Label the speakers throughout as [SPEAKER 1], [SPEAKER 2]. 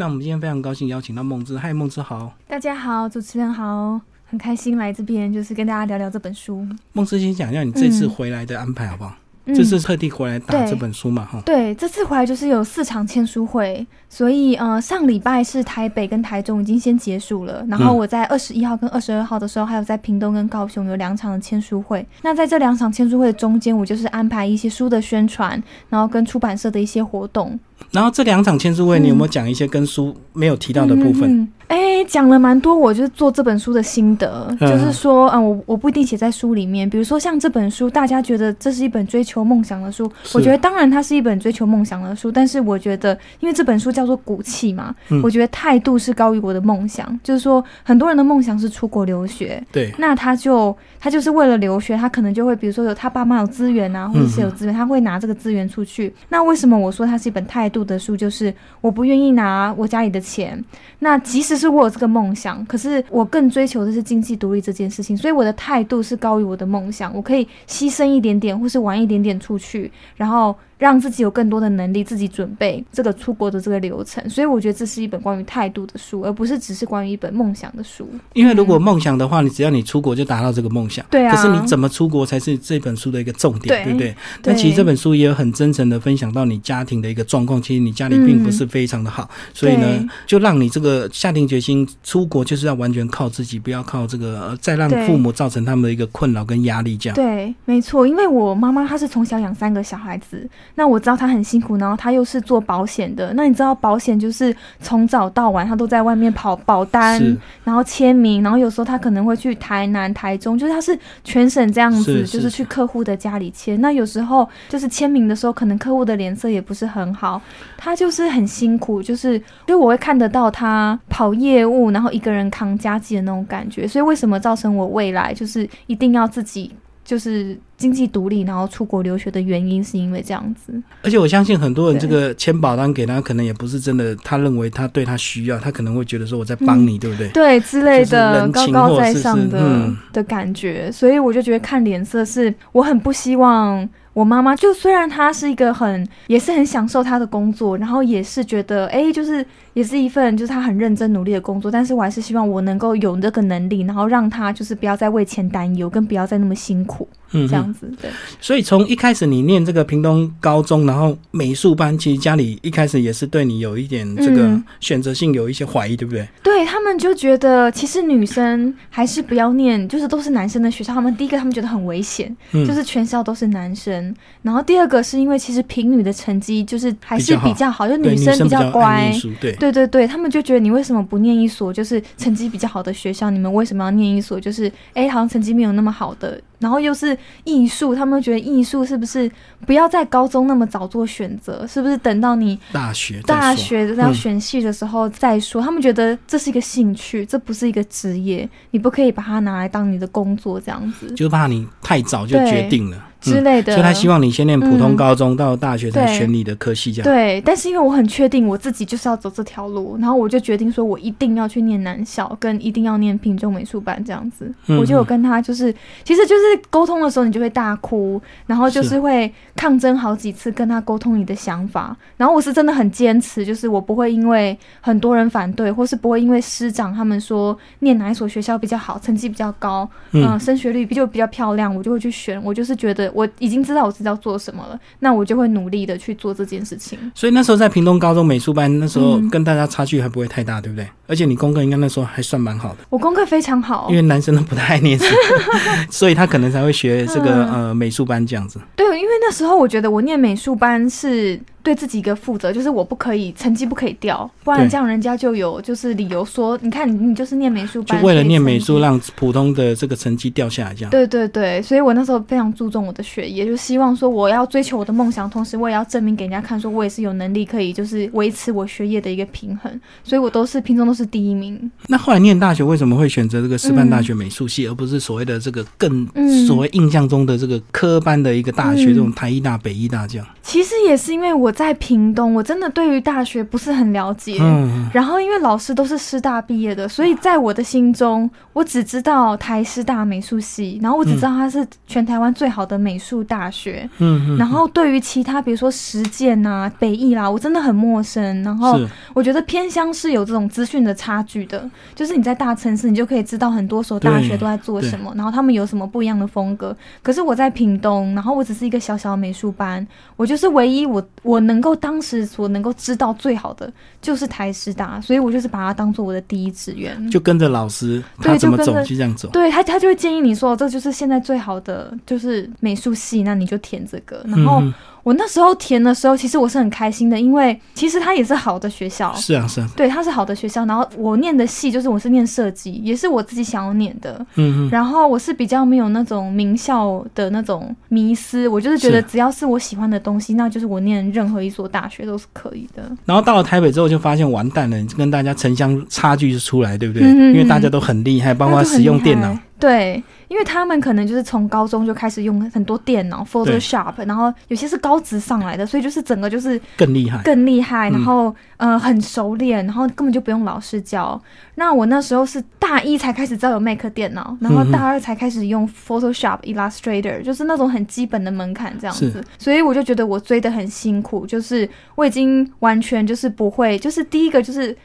[SPEAKER 1] 那我们今天非常高兴邀请到梦之，嗨，梦之好。
[SPEAKER 2] 大家好，主持人好，很开心来这边，就是跟大家聊聊这本书。
[SPEAKER 1] 梦之先讲一下你这次回来的安排好不好？这次特地回来打这本书嘛，哈。
[SPEAKER 2] 对，这次回来就是有四场签书会，所以呃，上礼拜是台北跟台中已经先结束了，然后我在二十一号跟二十二号的时候，还有在屏东跟高雄有两场的签书会。那在这两场签书会的中间，我就是安排一些书的宣传，然后跟出版社的一些活动。
[SPEAKER 1] 然后这两场签书会，你有没有讲一些跟书没有提到的部分？
[SPEAKER 2] 哎，讲了蛮多，我就是做这本书的心得，就是说，嗯，我我不一定写在书里面。比如说像这本书，大家觉得这是一本追求梦想的书，我觉得当然它是一本追求梦想的书，但是我觉得，因为这本书叫做骨气嘛，我觉得态度是高于我的梦想。就是说，很多人的梦想是出国留学，
[SPEAKER 1] 对，
[SPEAKER 2] 那他就他就是为了留学，他可能就会比如说有他爸妈有资源啊，或者是有资源，他会拿这个资源出去。那为什么我说它是一本态度？的数就是我不愿意拿我家里的钱，那即使是我有这个梦想，可是我更追求的是经济独立这件事情，所以我的态度是高于我的梦想，我可以牺牲一点点，或是晚一点点出去，然后。让自己有更多的能力，自己准备这个出国的这个流程，所以我觉得这是一本关于态度的书，而不是只是关于一本梦想的书。
[SPEAKER 1] 因为如果梦想的话，你只要你出国就达到这个梦想。
[SPEAKER 2] 对啊。
[SPEAKER 1] 可是你怎么出国才是这本书的一个重点，对不对？但其实这本书也有很真诚的分享到你家庭的一个状况，其实你家里并不是非常的好，所以呢，就让你这个下定决心出国就是要完全靠自己，不要靠这个再让父母造成他们的一个困扰跟压力这样。
[SPEAKER 2] 对，没错。因为我妈妈她是从小养三个小孩子，那我知道他很。辛苦，然后他又是做保险的。那你知道保险就是从早到晚，他都在外面跑保单，然后签名，然后有时候他可能会去台南、台中，就是他是全省这样子，就是去客户的家里签。那有时候就是签名的时候，可能客户的脸色也不是很好，他就是很辛苦，就是因为我会看得到他跑业务，然后一个人扛家计的那种感觉。所以为什么造成我未来就是一定要自己就是。经济独立，然后出国留学的原因是因为这样子。
[SPEAKER 1] 而且我相信很多人这个签保单给他，可能也不是真的，他认为他对他需要，他可能会觉得说我在帮你，对不对？
[SPEAKER 2] 对之类的高高在上的的感觉。所以我就觉得看脸色是我很不希望我妈妈，就虽然她是一个很也是很享受她的工作，然后也是觉得哎，就是也是一份就是他很认真努力的工作，但是我还是希望我能够有这个能力，然后让他就是不要再为钱担忧，跟不要再那么辛苦。嗯，这样子对。
[SPEAKER 1] 所以从一开始你念这个屏东高中，然后美术班，其实家里一开始也是对你有一点这个选择性有一些怀疑，对不对？
[SPEAKER 2] 对他们就觉得其实女生还是不要念，就是都是男生的学校。他们第一个他们觉得很危险，就是全校都是男生。然后第二个是因为其实平女的成绩就是还是比较好，就女生比较乖。
[SPEAKER 1] 对
[SPEAKER 2] 对对对对，他们就觉得你为什么不念一所就是成绩比较好的学校？你们为什么要念一所就是哎好像成绩没有那么好的？然后又是艺术，他们觉得艺术是不是不要在高中那么早做选择？是不是等到你
[SPEAKER 1] 大学
[SPEAKER 2] 大学要选系的时候再说？他们觉得这是一个兴趣，这不是一个职业，你不可以把它拿来当你的工作这样子。
[SPEAKER 1] 就怕你太早就决定了。
[SPEAKER 2] 之类的，
[SPEAKER 1] 所以他希望你先念普通高中，到大学才选你的科系，这样。
[SPEAKER 2] 对，但是因为我很确定我自己就是要走这条路，然后我就决定说，我一定要去念南校，跟一定要念品中美术班这样子。我就有跟他就是，其实就是沟通的时候，你就会大哭，然后就是会抗争好几次，跟他沟通你的想法。然后我是真的很坚持，就是我不会因为很多人反对，或是不会因为师长他们说念哪一所学校比较好，成绩比较高，嗯，升学率就比较漂亮，我就会去选。我就是觉得。我已经知道我自己要做什么了，那我就会努力的去做这件事情。
[SPEAKER 1] 所以那时候在屏东高中美术班，那时候跟大家差距还不会太大，对不对？而且你功课应该那时候还算蛮好的。
[SPEAKER 2] 我功课非常好，
[SPEAKER 1] 因为男生都不太爱念书，所以他可能才会学这个呃美术班这样子。
[SPEAKER 2] 对，因为那时候我觉得我念美术班是。对自己一个负责，就是我不可以成绩不可以掉，不然这样人家就有就是理由说，你看你你就是念美术班，
[SPEAKER 1] 就为了念美术让普通的这个成绩掉下来这样。
[SPEAKER 2] 对对对，所以我那时候非常注重我的学业，就希望说我要追求我的梦想，同时我也要证明给人家看，说我也是有能力可以就是维持我学业的一个平衡，所以我都是平常都是是第一名。
[SPEAKER 1] 那后来念大学为什么会选择这个师范大学美术系，而不是所谓的这个更所谓印象中的这个科班的一个大学，这种台艺大、北艺大这样？
[SPEAKER 2] 其实也是因为我在屏东，我真的对于大学不是很了解。嗯。然后因为老师都是师大毕业的，所以在我的心中，我只知道台师大美术系，然后我只知道它是全台湾最好的美术大学。嗯。然后对于其他，比如说实践啊、北艺啦，我真的很陌生。然后我觉得偏乡是有这种资讯的差距的，就是你在大城市，你就可以知道很多所大学都在做什么，然后他们有什么不一样的风格。可是我在屏东，然后我只是一个小小的美术班，我就是唯一我我能够当时所能够知道最好的就是台师大，所以我就是把它当做我的第一志愿，
[SPEAKER 1] 就跟着老师他怎么走就这样走。
[SPEAKER 2] 对他他就会建议你说，这就是现在最好的就是美术系，那你就填这个，然后。我那时候填的时候，其实我是很开心的，因为其实它也是好的学校。
[SPEAKER 1] 是啊，是啊。
[SPEAKER 2] 对，它是好的学校。然后我念的系就是我是念设计，也是我自己想要念的。嗯嗯。然后我是比较没有那种名校的那种迷思，我就是觉得只要是我喜欢的东西，那就是我念任何一所大学都是可以的。
[SPEAKER 1] 然后到了台北之后，就发现完蛋了，跟大家城乡差距就出来，对不对？因为大家都很厉害，包括使用电脑。
[SPEAKER 2] 对。因为他们可能就是从高中就开始用很多电脑，Photoshop，然后有些是高职上来的，所以就是整个就是
[SPEAKER 1] 更厉害，
[SPEAKER 2] 更厉害，然后呃很熟练，然后根本就不用老师教。那我那时候是大一才开始知道有 Mac 电脑，然后大二才开始用 Photoshop、Illustrator，就是那种很基本的门槛这样子。所以我就觉得我追的很辛苦，就是我已经完全就是不会，就是第一个就是。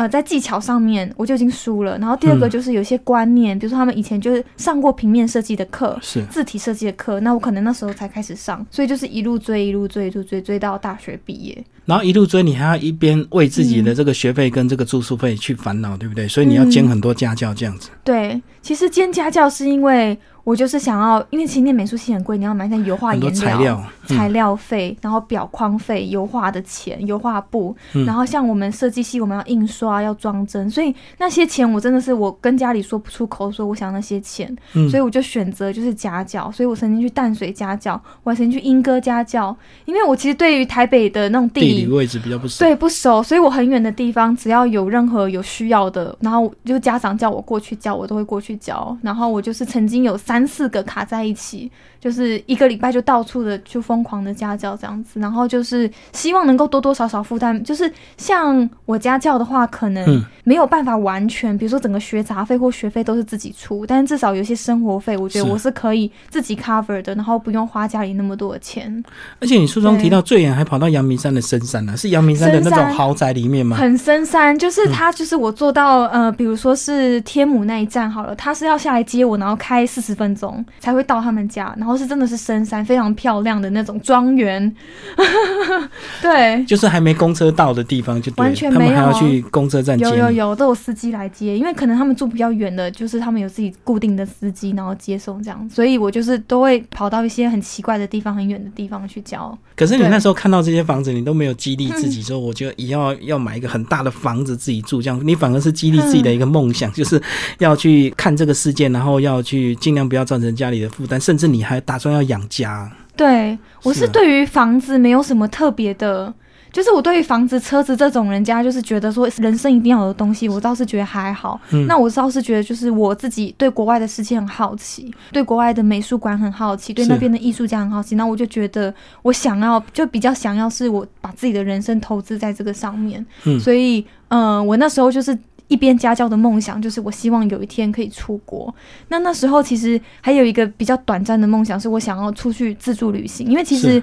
[SPEAKER 2] 呃，在技巧上面我就已经输了。然后第二个就是有些观念，比如说他们以前就是上过平面设计的课，
[SPEAKER 1] 是
[SPEAKER 2] 字体设计的课，那我可能那时候才开始上，所以就是一路追，一路追，一路追，追到大学毕业。
[SPEAKER 1] 然后一路追，你还要一边为自己的这个学费跟这个住宿费去烦恼，对不对？所以你要兼很多家教这样子。
[SPEAKER 2] 对，其实兼家教是因为。我就是想要，因为其实念美术系很贵，你要买那油画颜料、材料费，然后裱框费、油画的钱、油画布，然后像我们设计系，我们要印刷、要装帧，所以那些钱我真的是我跟家里说不出口，说我想那些钱，所以我就选择就是家教，所以我曾经去淡水家教，我还曾经去莺歌家教，因为我其实对于台北的那种地
[SPEAKER 1] 理位置比较不熟，
[SPEAKER 2] 对不熟，所以我很远的地方，只要有任何有需要的，然后就家长叫我过去教，我都会过去教，然后我就是曾经有三四个卡在一起，就是一个礼拜就到处的就疯狂的家教这样子，然后就是希望能够多多少少负担，就是像我家教的话，可能没有办法完全，比如说整个学杂费或学费都是自己出，但是至少有些生活费，我觉得我是可以自己 cover 的，然后不用花家里那么多的钱。
[SPEAKER 1] 而且你书中提到最远还跑到阳明山的深山呢，是阳明山的那种豪宅里面吗？
[SPEAKER 2] 很深山，就是他就是我坐到呃，比如说是天母那一站好了，他是要下来接我，然后开四十分钟。才会到他们家，然后是真的是深山，非常漂亮的那种庄园。对，
[SPEAKER 1] 就是还没公车到的地方就
[SPEAKER 2] 完全没有，
[SPEAKER 1] 还要去公车站接。
[SPEAKER 2] 有有有，都有司机来接，因为可能他们住比较远的，就是他们有自己固定的司机，然后接送这样。所以我就是都会跑到一些很奇怪的地方、很远的地方去教。
[SPEAKER 1] 可是你那时候看到这些房子，你都没有激励自己 说，我就以后要买一个很大的房子自己住，这样你反而是激励自己的一个梦想，就是要去看这个世界，然后要去尽量不要造成。家里的负担，甚至你还打算要养家。
[SPEAKER 2] 对我是对于房子没有什么特别的，就是我对于房子、车子这种人家，就是觉得说人生一定要有的东西，我倒是觉得还好。那我倒是觉得，就是我自己对国外的世界很好奇，对国外的美术馆很好奇，对那边的艺术家很好奇。那我就觉得，我想要就比较想要是我把自己的人生投资在这个上面。嗯，所以嗯，我那时候就是。一边家教的梦想就是我希望有一天可以出国。那那时候其实还有一个比较短暂的梦想，是我想要出去自助旅行，因为其实。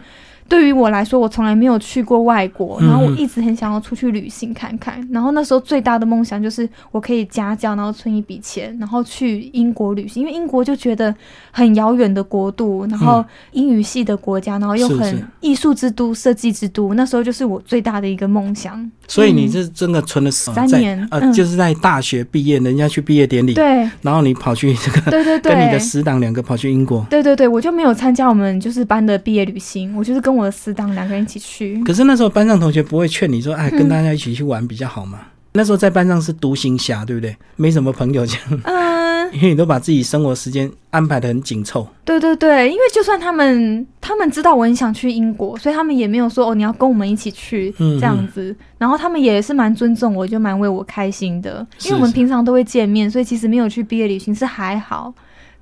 [SPEAKER 2] 对于我来说，我从来没有去过外国，然后我一直很想要出去旅行看看。然后那时候最大的梦想就是我可以家教，然后存一笔钱，然后去英国旅行。因为英国就觉得很遥远的国度，然后英语系的国家，然后又很艺术之都、设计之都。那时候就是我最大的一个梦想。
[SPEAKER 1] 所以你是真的存了
[SPEAKER 2] 三年，
[SPEAKER 1] 呃，就是在大学毕业，人家去毕业典礼，
[SPEAKER 2] 对，
[SPEAKER 1] 然后你跑去这个，
[SPEAKER 2] 对对对，
[SPEAKER 1] 跟你的死党两个跑去英国，
[SPEAKER 2] 对对对，我就没有参加我们就是班的毕业旅行，我就是跟我的死党两个人一起去。
[SPEAKER 1] 可是那时候班上同学不会劝你说，哎，跟大家一起去玩比较好吗？那时候在班上是独行侠，对不对？没什么朋友这样。
[SPEAKER 2] 嗯。
[SPEAKER 1] 因为你都把自己生活时间安排的很紧凑。
[SPEAKER 2] 对对对，因为就算他们他们知道我很想去英国，所以他们也没有说哦你要跟我们一起去这样子。然后他们也是蛮尊重我，就蛮为我开心的，因为我们平常都会见面，所以其实没有去毕业旅行是还好。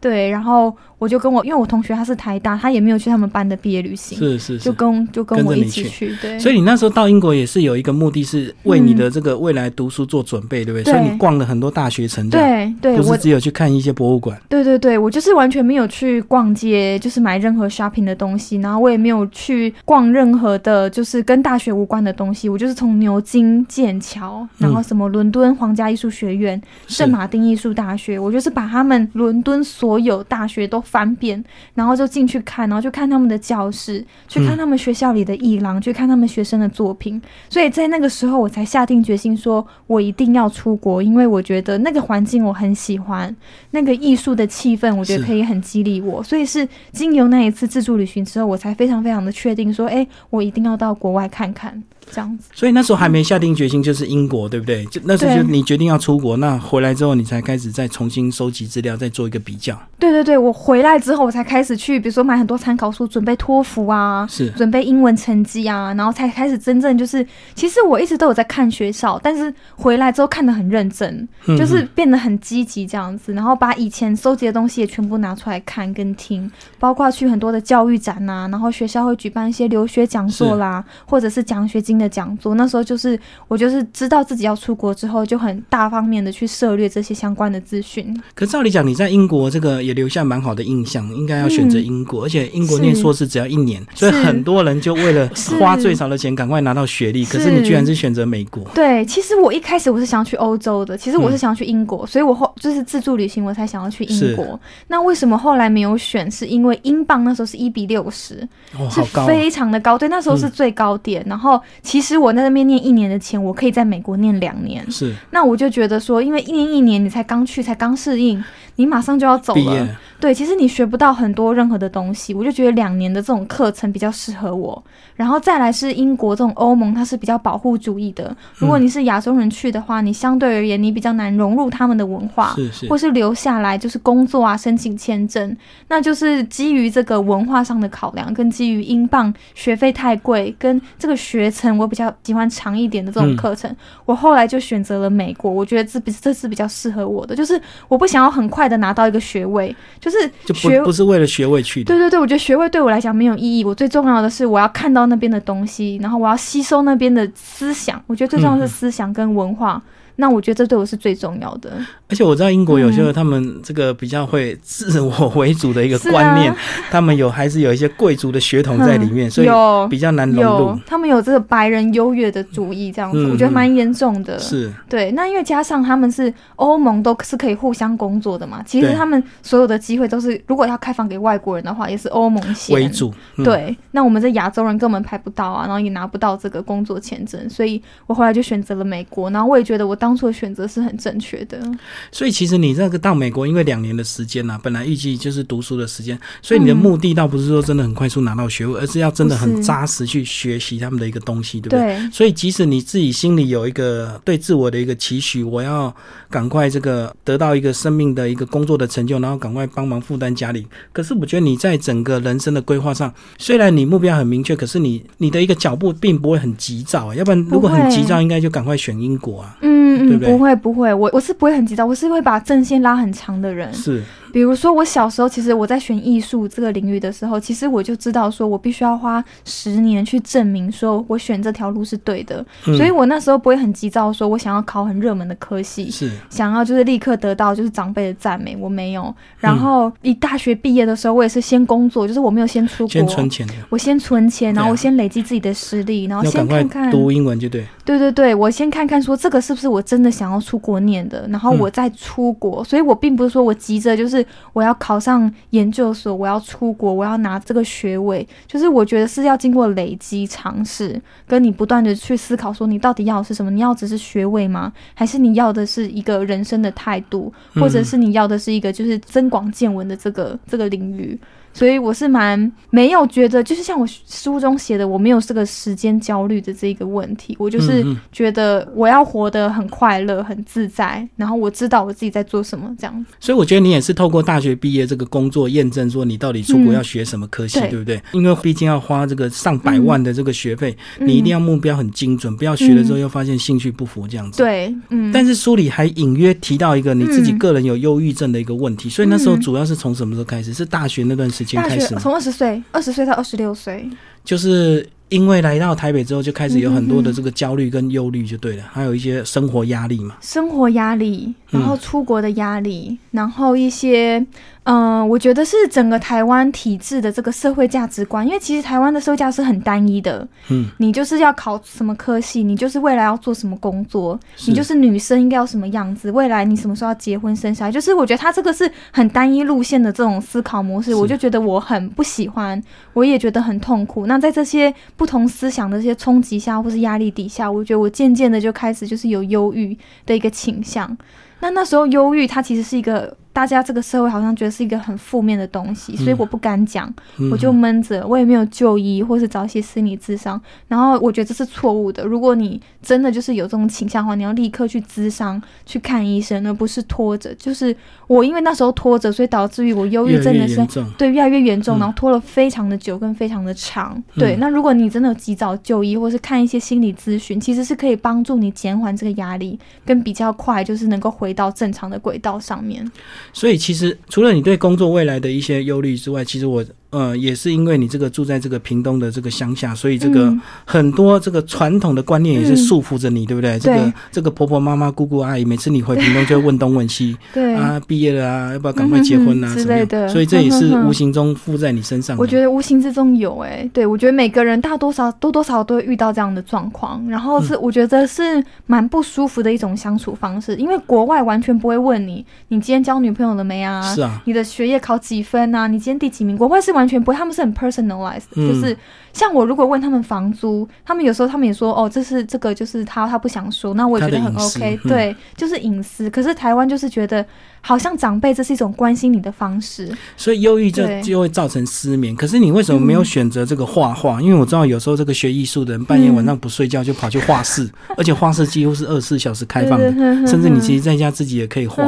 [SPEAKER 2] 对，然后。我就跟我，因为我同学他是台大，他也没有去他们班的毕业旅行，
[SPEAKER 1] 是是，
[SPEAKER 2] 就跟就跟我一起去，对。
[SPEAKER 1] 所以你那时候到英国也是有一个目的是为你的这个未来读书做准备，对不对？所以你逛了很多大学城，
[SPEAKER 2] 对对，
[SPEAKER 1] 不是只有去看一些博物馆。
[SPEAKER 2] 对对对，我就是完全没有去逛街，就是买任何 shopping 的东西，然后我也没有去逛任何的，就是跟大学无关的东西。我就是从牛津、剑桥，然后什么伦敦皇家艺术学院、圣马丁艺术大学，我就是把他们伦敦所有大学都翻遍。然后就进去看，然后就看他们的教室，去看他们学校里的艺廊，去看他们学生的作品。所以在那个时候，我才下定决心说，我一定要出国，因为我觉得那个环境我很喜欢，那个艺术的气氛，我觉得可以很激励我。所以是经由那一次自助旅行之后，我才非常非常的确定说，哎，我一定要到国外看看。这样子，
[SPEAKER 1] 所以那时候还没下定决心，就是英国，对不对？就那时候就你决定要出国，那回来之后你才开始再重新收集资料，再做一个比较。
[SPEAKER 2] 对对对，我回来之后我才开始去，比如说买很多参考书，准备托福啊，
[SPEAKER 1] 是
[SPEAKER 2] 准备英文成绩啊，然后才开始真正就是，其实我一直都有在看学校，但是回来之后看的很认真，就是变得很积极这样子，然后把以前收集的东西也全部拿出来看跟听，包括去很多的教育展呐，然后学校会举办一些留学讲座啦，或者是奖学金的讲座，那时候就是我就是知道自己要出国之后，就很大方面的去涉猎这些相关的资讯。
[SPEAKER 1] 可照理讲，你在英国这个也留下蛮好的印象，应该要选择英国，而且英国念硕士只要一年，所以很多人就为了花最少的钱赶快拿到学历。可是你居然是选择美国？
[SPEAKER 2] 对，其实我一开始我是想要去欧洲的，其实我是想要去英国，所以我后就是自助旅行我才想要去英国。那为什么后来没有选？是因为英镑那时候是一比六十，是非常的高，对，那时候是最高点。然后其实我在那边。念一年的钱，我可以在美国念两年。
[SPEAKER 1] 是，
[SPEAKER 2] 那我就觉得说，因为一年一年，你才刚去，才刚适应，你马上就要走了。对，其实你学不到很多任何的东西，我就觉得两年的这种课程比较适合我。然后再来是英国这种欧盟，它是比较保护主义的。如果你是亚洲人去的话，你相对而言你比较难融入他们的文化，
[SPEAKER 1] 是是，
[SPEAKER 2] 或是留下来就是工作啊、申请签证，那就是基于这个文化上的考量，跟基于英镑学费太贵，跟这个学程我比较喜欢长一点的这种课程，我后来就选择了美国。我觉得这比这是比较适合我的，就是我不想要很快的拿到一个学位，就是
[SPEAKER 1] 学不是为了学位去的。
[SPEAKER 2] 对对对，我觉得学位对我来讲没有意义。我最重要的是我要看到。那边的东西，然后我要吸收那边的思想，我觉得最重要是思想跟文化。那我觉得这对我是最重要的。
[SPEAKER 1] 而且我知道英国有些他们这个比较会自我为主的一个观念，他们有还是有一些贵族的血统在里面，所以比较难融入。
[SPEAKER 2] 他们有这个白人优越的主义，这样子，我觉得蛮严重的。
[SPEAKER 1] 是
[SPEAKER 2] 对。那因为加上他们是欧盟都是可以互相工作的嘛，其实他们所有的机会都是，如果要开放给外国人的话，也是欧盟先
[SPEAKER 1] 为主。
[SPEAKER 2] 对。那我们这亚洲人根本排不到啊，然后也拿不到这个工作签证，所以我后来就选择了美国。然后我也觉得我当初的选择是很正确的。
[SPEAKER 1] 所以其实你这个到美国，因为两年的时间呐，本来预计就是读书的时间，所以你的目的倒不是说真的很快速拿到学位，而是要真的很扎实去学习他们的一个东西，对不对？所以即使你自己心里有一个对自我的一个期许，我要赶快这个得到一个生命的一个工作的成就，然后赶快帮忙负担家里。可是我觉得你在整个人生的规划上，虽然你目标很明确，可是你你的一个脚步并不会很急躁，要不然如果很急躁，应该就赶快选英国啊，
[SPEAKER 2] 嗯
[SPEAKER 1] 嗯，不
[SPEAKER 2] 会不会，我我是不会很急躁，我是会把阵线拉很长的人，
[SPEAKER 1] 是。
[SPEAKER 2] 比如说，我小时候其实我在选艺术这个领域的时候，其实我就知道说，我必须要花十年去证明说我选这条路是对的。所以我那时候不会很急躁，说我想要考很热门的科系，
[SPEAKER 1] 是
[SPEAKER 2] 想要就是立刻得到就是长辈的赞美。我没有。然后一大学毕业的时候，我也是先工作，就是我没有先出国，
[SPEAKER 1] 先存钱。
[SPEAKER 2] 我先存钱，然后我先累积自己的实力，然后先看看
[SPEAKER 1] 读英文就对。
[SPEAKER 2] 对对对，我先看看说这个是不是我真的想要出国念的，然后我再出国。所以我并不是说我急着就是我要考上研究所，我要出国，我要拿这个学位。就是我觉得是要经过累积尝试，跟你不断的去思考说你到底要的是什么？你要只是学位吗？还是你要的是一个人生的态度，或者是你要的是一个就是增广见闻的这个这个领域？所以我是蛮没有觉得，就是像我书中写的，我没有这个时间焦虑的这个问题。我就是觉得我要活得很快乐、很自在，然后我知道我自己在做什么这样子。
[SPEAKER 1] 所以我觉得你也是透过大学毕业这个工作验证，说你到底出国要学什么科系，对不对？因为毕竟要花这个上百万的这个学费，你一定要目标很精准，不要学了之后又发现兴趣不符这样子。
[SPEAKER 2] 对，嗯。
[SPEAKER 1] 但是书里还隐约提到一个你自己个人有忧郁症的一个问题，所以那时候主要是从什么时候开始？是大学那段时间开始？
[SPEAKER 2] 从二十岁，二十岁到二十六岁。
[SPEAKER 1] 就是因为来到台北之后，就开始有很多的这个焦虑跟忧虑，就对了，还有一些生活压力嘛。
[SPEAKER 2] 生活压力，然后出国的压力，然后一些。嗯，我觉得是整个台湾体制的这个社会价值观，因为其实台湾的社会价值是很单一的。嗯，你就是要考什么科系，你就是未来要做什么工作，你就是女生应该要什么样子，未来你什么时候要结婚生小孩，就是我觉得他这个是很单一路线的这种思考模式，我就觉得我很不喜欢，我也觉得很痛苦。那在这些不同思想的这些冲击下，或是压力底下，我觉得我渐渐的就开始就是有忧郁的一个倾向。那那时候忧郁，它其实是一个。大家这个社会好像觉得是一个很负面的东西，所以我不敢讲，我就闷着，我也没有就医或是找一些心理咨商。然后我觉得这是错误的。如果你真的就是有这种倾向的话，你要立刻去咨商去看医生，而不是拖着。就是我因为那时候拖着，所以导致于我忧郁症的是对越来越严重，然后拖了非常的久跟非常的长。对，那如果你真的及早就医或是看一些心理咨询，其实是可以帮助你减缓这个压力，跟比较快就是能够回到正常的轨道上面。
[SPEAKER 1] 所以，其实除了你对工作未来的一些忧虑之外，其实我。呃，也是因为你这个住在这个屏东的这个乡下，所以这个很多这个传统的观念也是束缚着你，对不对？这个这个婆婆妈妈、姑姑阿姨，每次你回屏东就会问东问西，
[SPEAKER 2] 对
[SPEAKER 1] 啊，毕业了啊，要不要赶快结婚啊之类的。所以这也是无形中附在你身上。
[SPEAKER 2] 我觉得无形之中有哎，对我觉得每个人大多少多多少都会遇到这样的状况，然后是我觉得是蛮不舒服的一种相处方式，因为国外完全不会问你，你今天交女朋友了没啊？
[SPEAKER 1] 是啊，
[SPEAKER 2] 你的学业考几分啊？你今天第几名？国外是完全不会，他们是很 personalized，就是。像我如果问他们房租，他们有时候他们也说哦，这是这个就是他他不想说，那我也觉得很 OK，对，就是隐私。可是台湾就是觉得好像长辈这是一种关心你的方式，
[SPEAKER 1] 所以忧郁就就会造成失眠。可是你为什么没有选择这个画画？因为我知道有时候这个学艺术的人半夜晚上不睡觉就跑去画室，而且画室几乎是二十四小时开放的，甚至你其实在家自己也可以画。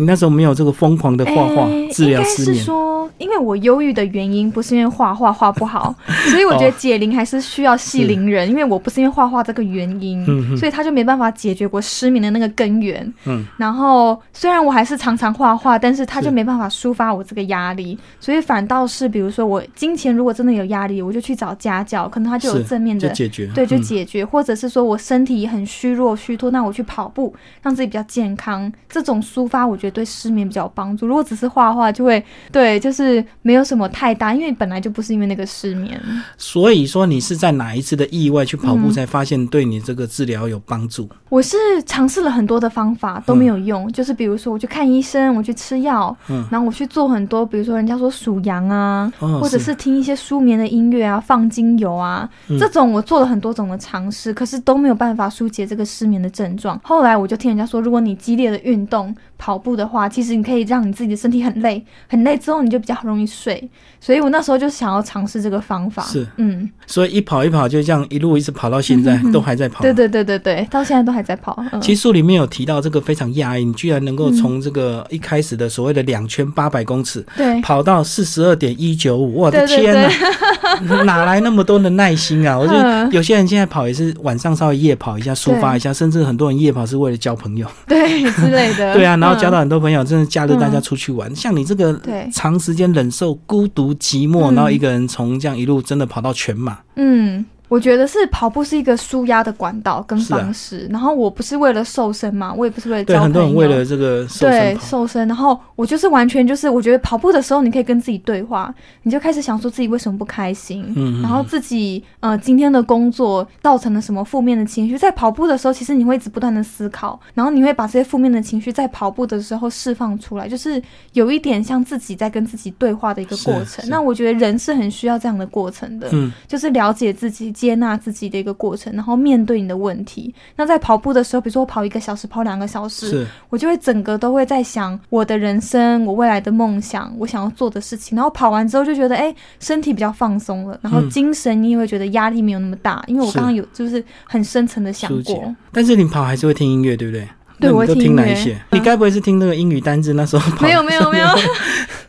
[SPEAKER 1] 你那时候没有这个疯狂的画画治疗失眠？
[SPEAKER 2] 说因为我忧郁的原因不是因为画画画不好，所以我。我觉得解铃还是需要系铃人，因为我不是因为画画这个原因，所以他就没办法解决我失眠的那个根源。嗯，然后虽然我还是常常画画，但是他就没办法抒发我这个压力，所以反倒是比如说我金钱如果真的有压力，我就去找家教，可能他就有正面的
[SPEAKER 1] 解决，
[SPEAKER 2] 对，就解决，或者是说我身体很虚弱虚脱，那我去跑步，让自己比较健康，这种抒发我觉得对失眠比较有帮助。如果只是画画，就会对，就是没有什么太大，因为本来就不是因为那个失眠。
[SPEAKER 1] 所以说，你是在哪一次的意外去跑步才发现对你这个治疗有帮助？
[SPEAKER 2] 我是尝试了很多的方法都没有用，就是比如说我去看医生，我去吃药，嗯，然后我去做很多，比如说人家说数羊啊，或者是听一些舒眠的音乐啊，放精油啊，这种我做了很多种的尝试，可是都没有办法疏解这个失眠的症状。后来我就听人家说，如果你激烈的运动跑步的话，其实你可以让你自己的身体很累，很累之后你就比较容易睡。所以我那时候就想要尝试这个方法，
[SPEAKER 1] 是，嗯。所以一跑一跑就这样一路一直跑到现在都还在跑。
[SPEAKER 2] 对对对对对，到现在都还在跑。
[SPEAKER 1] 其实书里面有提到这个非常压抑，你居然能够从这个一开始的所谓的两圈八百公尺，
[SPEAKER 2] 对，
[SPEAKER 1] 跑到四十二点一九五，我的天哪，哪来那么多的耐心啊？我觉得有些人现在跑也是晚上稍微夜跑一下抒发一下，甚至很多人夜跑是为了交朋友，
[SPEAKER 2] 对之类的。
[SPEAKER 1] 对啊，然后交到很多朋友，真的假日大家出去玩。像你这个长时间忍受孤独寂寞，然后一个人从这样一路真的跑到全马。
[SPEAKER 2] 嗯。我觉得是跑步是一个舒压的管道跟方式，然后我不是为了瘦身嘛，我也不是为了
[SPEAKER 1] 对很多人为了这个
[SPEAKER 2] 对瘦身，然后我就是完全就是我觉得跑步的时候你可以跟自己对话，你就开始想说自己为什么不开心，嗯，然后自己呃今天的工作造成了什么负面的情绪，在跑步的时候其实你会一直不断的思考，然后你会把这些负面的情绪在跑步的时候释放出来，就是有一点像自己在跟自己对话的一个过程。那我觉得人是很需要这样的过程的，嗯，就是了解自己。接纳自己的一个过程，然后面对你的问题。那在跑步的时候，比如说我跑一个小时，跑两个小时，我就会整个都会在想我的人生，我未来的梦想，我想要做的事情。然后跑完之后就觉得，哎，身体比较放松了，然后精神你也会觉得压力没有那么大，因为我刚刚有就是很深层的想过。
[SPEAKER 1] 但是你跑还是会听音乐，对不对？
[SPEAKER 2] 对，我听
[SPEAKER 1] 哪一些？你该不会是听那个英语单字？那时候
[SPEAKER 2] 没有没有没有，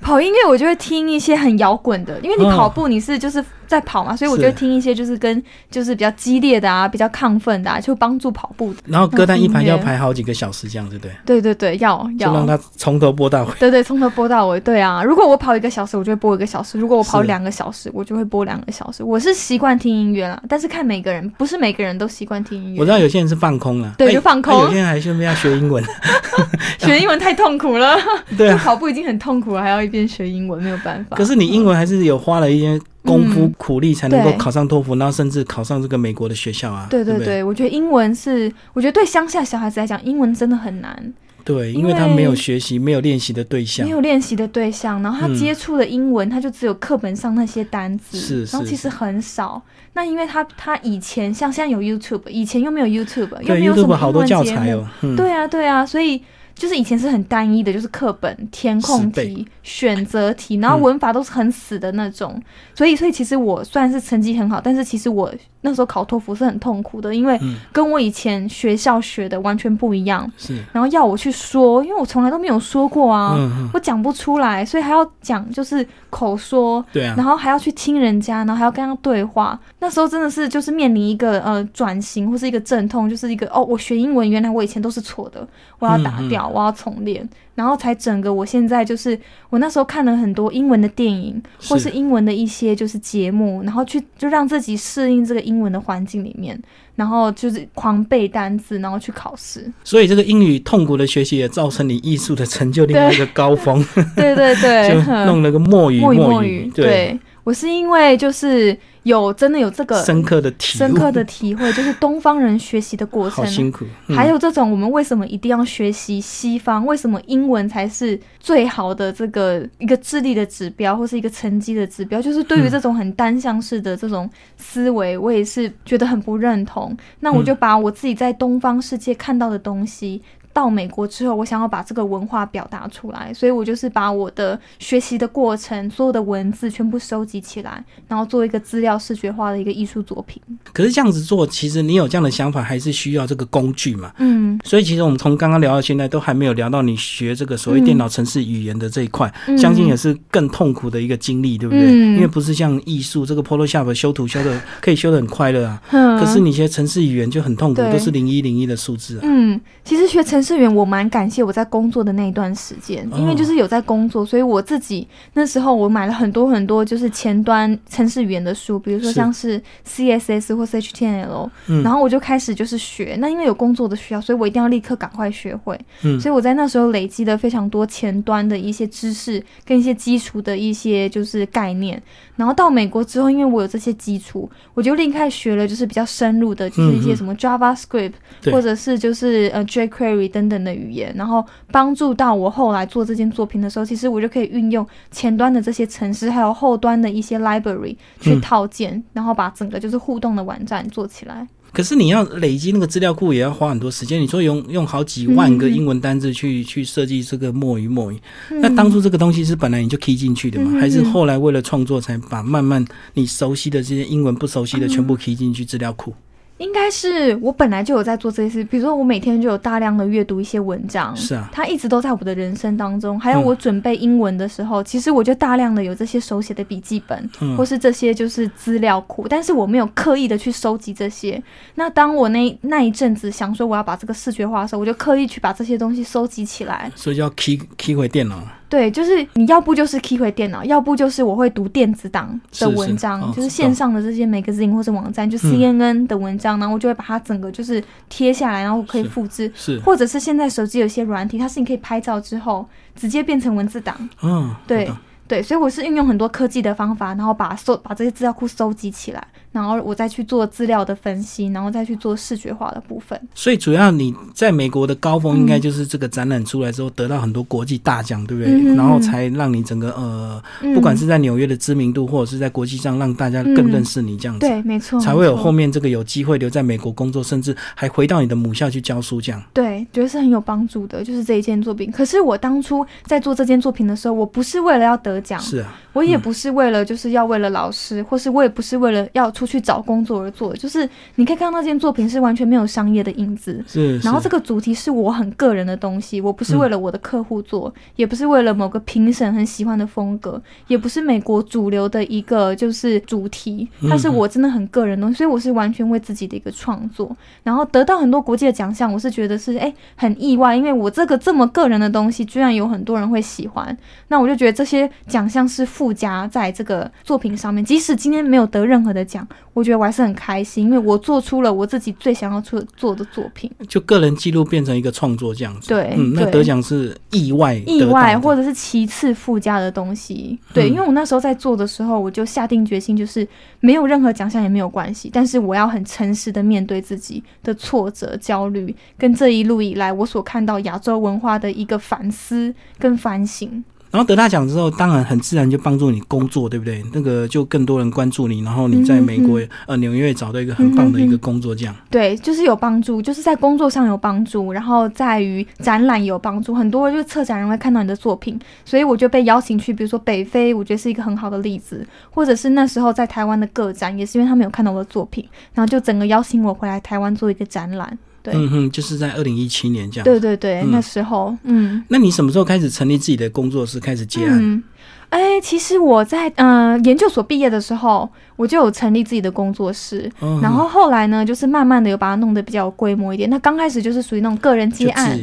[SPEAKER 2] 跑音乐我就会听一些很摇滚的，因为你跑步你是就是。在跑嘛，所以我就听一些就是跟就是比较激烈的啊，比较亢奋的，啊，就帮助跑步。
[SPEAKER 1] 然后歌单一盘要排好几个小时，这样对不对？
[SPEAKER 2] 对对对，要要
[SPEAKER 1] 让它从头播到尾。
[SPEAKER 2] 对对，从头播到尾。对啊，如果我跑一个小时，我就会播一个小时；如果我跑两个小时，我就会播两个小时。我是习惯听音乐啦，但是看每个人，不是每个人都习惯听音乐。
[SPEAKER 1] 我知道有些人是放空了，
[SPEAKER 2] 对，就放空。
[SPEAKER 1] 有些人还顺便要学英文，
[SPEAKER 2] 学英文太痛苦了。
[SPEAKER 1] 对啊，
[SPEAKER 2] 跑步已经很痛苦了，还要一边学英文，没有办法。
[SPEAKER 1] 可是你英文还是有花了一些。功夫苦力才能够考上托福，然后甚至考上这个美国的学校啊！
[SPEAKER 2] 对对
[SPEAKER 1] 对，
[SPEAKER 2] 我觉得英文是，我觉得对乡下小孩子来讲，英文真的很难。
[SPEAKER 1] 对，因为他没有学习、没有练习的对象，
[SPEAKER 2] 没有练习的对象，然后他接触的英文，他就只有课本上那些单词，
[SPEAKER 1] 是，
[SPEAKER 2] 然后其实很少。那因为他他以前像现在有 YouTube，以前又没有 YouTube，又没有什么
[SPEAKER 1] 好多教材哦。
[SPEAKER 2] 对啊，对啊，所以。就是以前是很单一的，就是课本填空题、选择题，然后文法都是很死的那种。所以，所以其实我算是成绩很好，但是其实我那时候考托福是很痛苦的，因为跟我以前学校学的完全不一样。
[SPEAKER 1] 是，
[SPEAKER 2] 然后要我去说，因为我从来都没有说过啊，我讲不出来，所以还要讲就是口说。
[SPEAKER 1] 对啊。
[SPEAKER 2] 然后还要去听人家，然后还要跟他对话。那时候真的是就是面临一个呃转型或是一个阵痛，就是一个哦，我学英文原来我以前都是错的，我要打掉。我要重练，然后才整个我现在就是我那时候看了很多英文的电影，或是英文的一些就是节目，然后去就让自己适应这个英文的环境里面，然后就是狂背单词，然后去考试。
[SPEAKER 1] 所以这个英语痛苦的学习也造成你艺术的成就另外一个高峰。
[SPEAKER 2] 对对对，
[SPEAKER 1] 就弄了个墨鱼墨
[SPEAKER 2] 鱼。对，我是因为就是。有真的有这个
[SPEAKER 1] 深刻的体
[SPEAKER 2] 深刻的体会，就是东方人学习的过程，
[SPEAKER 1] 好辛苦。
[SPEAKER 2] 还有这种我们为什么一定要学习西方？为什么英文才是最好的这个一个智力的指标，或是一个成绩的指标？就是对于这种很单向式的这种思维，我也是觉得很不认同。那我就把我自己在东方世界看到的东西。到美国之后，我想要把这个文化表达出来，所以我就是把我的学习的过程，所有的文字全部收集起来，然后做一个资料视觉化的一个艺术作品。
[SPEAKER 1] 可是这样子做，其实你有这样的想法，还是需要这个工具嘛？
[SPEAKER 2] 嗯。
[SPEAKER 1] 所以其实我们从刚刚聊到现在，都还没有聊到你学这个所谓电脑城市语言的这一块，相信也是更痛苦的一个经历，对不对？因为不是像艺术这个 Photoshop 修图修的可以修的很快乐啊，嗯可是你学城市语言就很痛苦，都是零一零一的数字啊。
[SPEAKER 2] 嗯，其实学程。资源我蛮感谢我在工作的那一段时间，因为就是有在工作，所以我自己那时候我买了很多很多就是前端程式语言的书，比如说像是 CSS 或 HTML，然后我就开始就是学。那因为有工作的需要，所以我一定要立刻赶快学会。嗯所以我在那时候累积了非常多前端的一些知识跟一些基础的一些就是概念。然后到美国之后，因为我有这些基础，我就立刻学了就是比较深入的，就是一些什么 JavaScript 或者是就是呃 jQuery。等等的语言，然后帮助到我后来做这件作品的时候，其实我就可以运用前端的这些程式，还有后端的一些 library 去套件，然后把整个就是互动的网站做起来。
[SPEAKER 1] 可是你要累积那个资料库，也要花很多时间。你说用用好几万个英文单字去去设计这个墨鱼墨鱼，那当初这个东西是本来你就 key 进去的吗？还是后来为了创作才把慢慢你熟悉的这些英文不熟悉的全部 key 进去资料库？
[SPEAKER 2] 应该是我本来就有在做这些事，比如说我每天就有大量的阅读一些文章，
[SPEAKER 1] 是啊，
[SPEAKER 2] 它一直都在我的人生当中。还有我准备英文的时候，其实我就大量的有这些手写的笔记本，或是这些就是资料库，但是我没有刻意的去收集这些。那当我那那一阵子想说我要把这个视觉化的时候，我就刻意去把这些东西收集起来，
[SPEAKER 1] 所以叫 key key 回电脑。
[SPEAKER 2] 对，就是你要不就是 key 回电脑，要不就是我会读电子档的文章，就是线上的这些 magazine 或者网站，就 CNN 的文章，然后我就会把它整个就是贴下来，然后可以复制，
[SPEAKER 1] 是，
[SPEAKER 2] 或者是现在手机有些软体，它是你可以拍照之后直接变成文字档，
[SPEAKER 1] 嗯，
[SPEAKER 2] 对对，所以我是运用很多科技的方法，然后把搜把这些资料库收集起来。然后我再去做资料的分析，然后再去做视觉化的部分。
[SPEAKER 1] 所以主要你在美国的高峰，应该就是这个展览出来之后得到很多国际大奖，对不对？然后才让你整个呃，不管是在纽约的知名度，或者是在国际上让大家更认识你这样子。
[SPEAKER 2] 对，没错，
[SPEAKER 1] 才会有后面这个有机会留在美国工作，甚至还回到你的母校去教书这样。
[SPEAKER 2] 对，觉得是很有帮助的，就是这一件作品。可是我当初在做这件作品的时候，我不是为了要得奖，
[SPEAKER 1] 是啊。
[SPEAKER 2] 我也不是为了就是要为了老师，或是我也不是为了要出去找工作而做，就是你可以看到那件作品是完全没有商业的影子。
[SPEAKER 1] 是。
[SPEAKER 2] 然后这个主题是我很个人的东西，我不是为了我的客户做，也不是为了某个评审很喜欢的风格，也不是美国主流的一个就是主题，它是我真的很个人东西，所以我是完全为自己的一个创作，然后得到很多国际的奖项，我是觉得是哎很意外，因为我这个这么个人的东西，居然有很多人会喜欢，那我就觉得这些奖项是附加在这个作品上面，即使今天没有得任何的奖，我觉得我还是很开心，因为我做出了我自己最想要出做的作品，
[SPEAKER 1] 就个人记录变成一个创作这样子。
[SPEAKER 2] 对，
[SPEAKER 1] 嗯，那得奖是意外，
[SPEAKER 2] 意外或者是其次附加的东西。对，因为我那时候在做的时候，我就下定决心，就是没有任何奖项也没有关系，但是我要很诚实的面对自己的挫折、焦虑，跟这一路以来我所看到亚洲文化的一个反思跟反省。
[SPEAKER 1] 然后得大奖之后，当然很自然就帮助你工作，对不对？那个就更多人关注你，然后你在美国呃纽约找到一个很棒的一个工作，这样。
[SPEAKER 2] 对，就是有帮助，就是在工作上有帮助，然后在于展览有帮助。很多就是策展人会看到你的作品，所以我就被邀请去，比如说北非，我觉得是一个很好的例子，或者是那时候在台湾的个展，也是因为他们有看到我的作品，然后就整个邀请我回来台湾做一个展览。
[SPEAKER 1] 嗯哼，就是在二零一七年这样。
[SPEAKER 2] 对对对，那时候，嗯。
[SPEAKER 1] 那你什么时候开始成立自己的工作室，开始接案？
[SPEAKER 2] 哎，其实我在嗯研究所毕业的时候，我就有成立自己的工作室。然后后来呢，就是慢慢的有把它弄得比较有规模一点。那刚开始就是属于那种个人接案，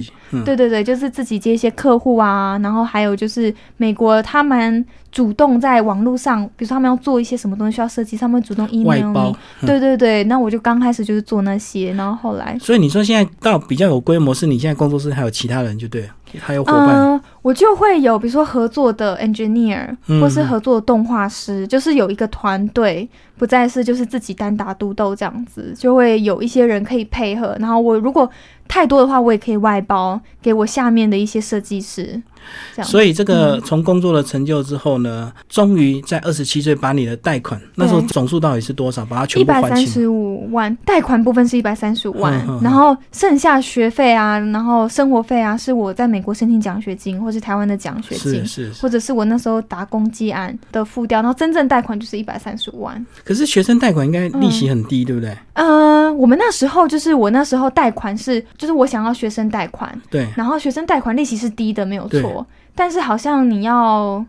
[SPEAKER 2] 对对对，就是自己接一些客户啊。然后还有就是美国他们。主动在网络上，比如说他们要做一些什么东西需要设计，他们会主动 email 你。对对对，那我就刚开始就是做那些，然后后来。
[SPEAKER 1] 所以你说现在到比较有规模，是你现在工作室还有其他人就对，还有伙伴。
[SPEAKER 2] 我就会有比如说合作的 engineer，或是合作的动画师，就是有一个团队，不再是就是自己单打独斗这样子，就会有一些人可以配合。然后我如果太多的话，我也可以外包给我下面的一些设计师。
[SPEAKER 1] 所以这个从工作的成就之后呢，终于在二十七岁把你的贷款，那时候总数到底是多少？把它全部还清。一百三
[SPEAKER 2] 十五万，贷款部分是一百三十五万，然后剩下学费啊，然后生活费啊，是我在美国申请奖学金，或是台湾的奖学金，
[SPEAKER 1] 是，
[SPEAKER 2] 或者是我那时候打工积案的付掉，然后真正贷款就是一百三十五万。
[SPEAKER 1] 可是学生贷款应该利息很低，对不对？
[SPEAKER 2] 嗯，我们那时候就是我那时候贷款是，就是我想要学生贷款，
[SPEAKER 1] 对，
[SPEAKER 2] 然后学生贷款利息是低的，没有错。但是好像你要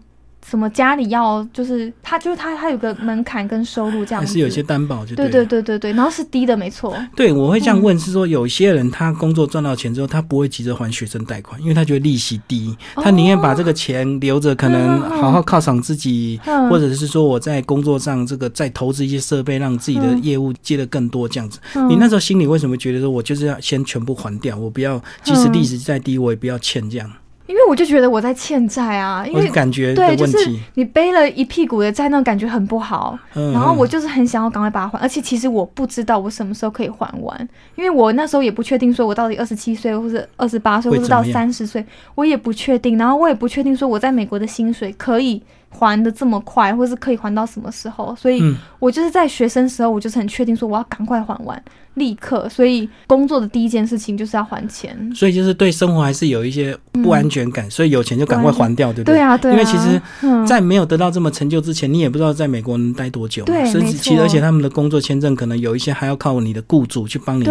[SPEAKER 2] 什么家里要就是他就是他他有个门槛跟收入这样，
[SPEAKER 1] 还是有些担保就
[SPEAKER 2] 对对对对对，然后是低的没错。
[SPEAKER 1] 对，我会这样问是说，有些人他工作赚到钱之后，他不会急着还学生贷款，因为他觉得利息低，他宁愿把这个钱留着，可能好好犒赏自己，或者是说我在工作上这个再投资一些设备，让自己的业务接的更多这样子。你那时候心里为什么觉得说我就是要先全部还掉，我不要即使利息再低，我也不要欠这样？
[SPEAKER 2] 因为我就觉得我在欠债啊，因为
[SPEAKER 1] 感觉
[SPEAKER 2] 对，就是你背了一屁股的债，那种感觉很不好。然后我就是很想要赶快把它还，而且其实我不知道我什么时候可以还完，因为我那时候也不确定说我到底二十七岁或者二十八岁或者到三十岁，我也不确定。然后我也不确定说我在美国的薪水可以还的这么快，或是可以还到什么时候。所以我就是在学生时候，我就是很确定说我要赶快还完。立刻，所以工作的第一件事情就是要还钱。
[SPEAKER 1] 所以就是对生活还是有一些不安全感，所以有钱就赶快还掉，对不对？
[SPEAKER 2] 对啊，对啊。
[SPEAKER 1] 因为其实，在没有得到这么成就之前，你也不知道在美国能待多久。
[SPEAKER 2] 对，
[SPEAKER 1] 甚至其实而且他们的工作签证可能有一些还要靠你的雇主去帮你